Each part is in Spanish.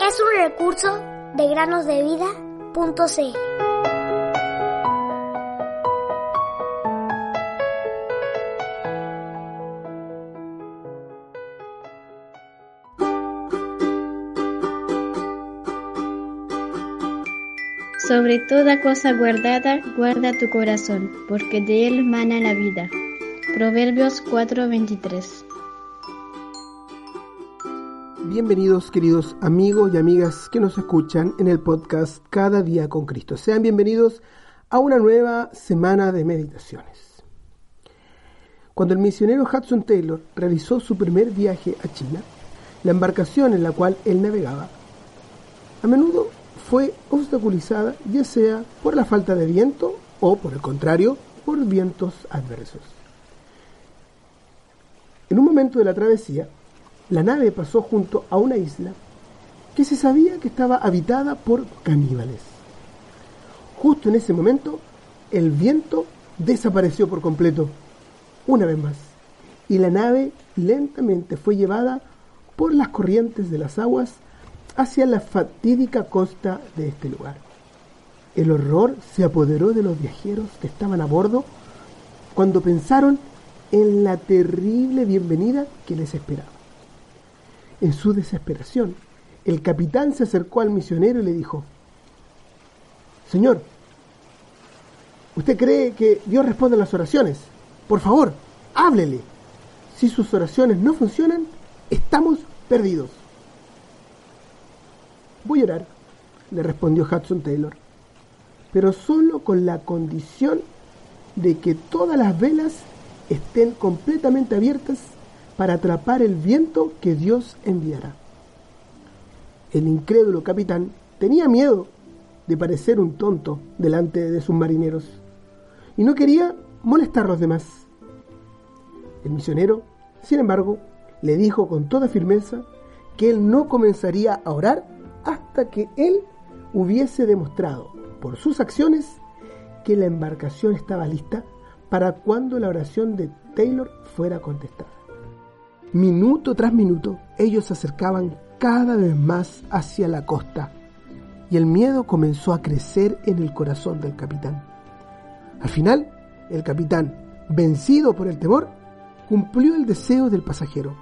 Es un recurso de granosdevida.cl. Sobre toda cosa guardada, guarda tu corazón, porque de él mana la vida. Proverbios 4:23 Bienvenidos queridos amigos y amigas que nos escuchan en el podcast Cada día con Cristo. Sean bienvenidos a una nueva semana de meditaciones. Cuando el misionero Hudson Taylor realizó su primer viaje a China, la embarcación en la cual él navegaba a menudo fue obstaculizada ya sea por la falta de viento o, por el contrario, por vientos adversos. En un momento de la travesía, la nave pasó junto a una isla que se sabía que estaba habitada por caníbales. Justo en ese momento, el viento desapareció por completo, una vez más, y la nave lentamente fue llevada por las corrientes de las aguas hacia la fatídica costa de este lugar. El horror se apoderó de los viajeros que estaban a bordo cuando pensaron en la terrible bienvenida que les esperaba. En su desesperación, el capitán se acercó al misionero y le dijo, Señor, ¿usted cree que Dios responde a las oraciones? Por favor, háblele. Si sus oraciones no funcionan, estamos perdidos. Voy a orar, le respondió Hudson Taylor, pero solo con la condición de que todas las velas estén completamente abiertas para atrapar el viento que Dios enviará. El incrédulo capitán tenía miedo de parecer un tonto delante de sus marineros y no quería molestar a los demás. El misionero, sin embargo, le dijo con toda firmeza que él no comenzaría a orar hasta que él hubiese demostrado por sus acciones que la embarcación estaba lista para cuando la oración de Taylor fuera contestada. Minuto tras minuto, ellos se acercaban cada vez más hacia la costa y el miedo comenzó a crecer en el corazón del capitán. Al final, el capitán, vencido por el temor, cumplió el deseo del pasajero,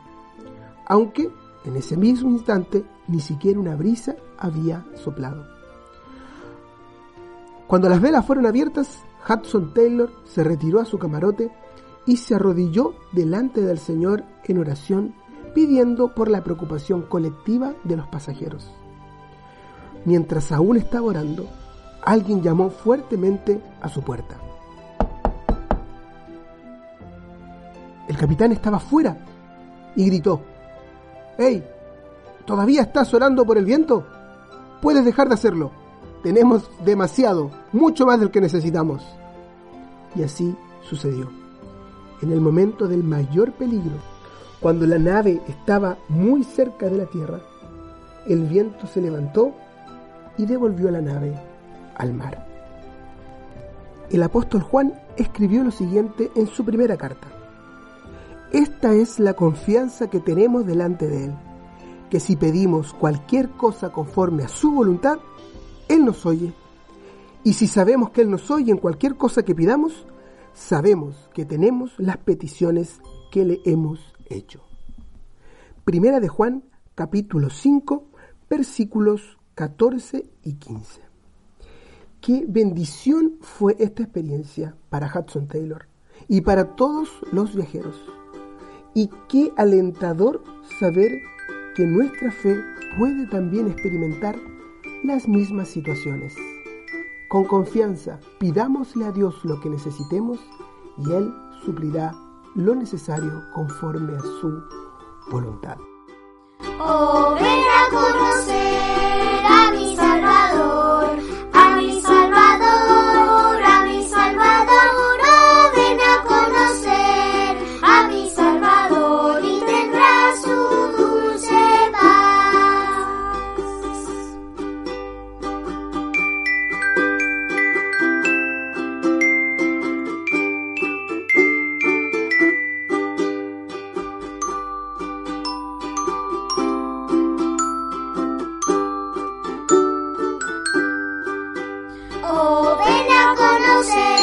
aunque en ese mismo instante, ni siquiera una brisa había soplado. Cuando las velas fueron abiertas, Hudson Taylor se retiró a su camarote y se arrodilló delante del Señor en oración, pidiendo por la preocupación colectiva de los pasajeros. Mientras aún estaba orando, alguien llamó fuertemente a su puerta. El capitán estaba fuera y gritó, ¡Hey! ¿Todavía estás orando por el viento? Puedes dejar de hacerlo. Tenemos demasiado, mucho más del que necesitamos. Y así sucedió. En el momento del mayor peligro, cuando la nave estaba muy cerca de la tierra, el viento se levantó y devolvió la nave al mar. El apóstol Juan escribió lo siguiente en su primera carta. Esta es la confianza que tenemos delante de Él, que si pedimos cualquier cosa conforme a su voluntad, Él nos oye. Y si sabemos que Él nos oye en cualquier cosa que pidamos, sabemos que tenemos las peticiones que le hemos hecho. Primera de Juan, capítulo 5, versículos 14 y 15. Qué bendición fue esta experiencia para Hudson Taylor y para todos los viajeros. Y qué alentador saber que nuestra fe puede también experimentar las mismas situaciones. Con confianza, pidámosle a Dios lo que necesitemos y Él suplirá lo necesario conforme a su voluntad. ven a conocer.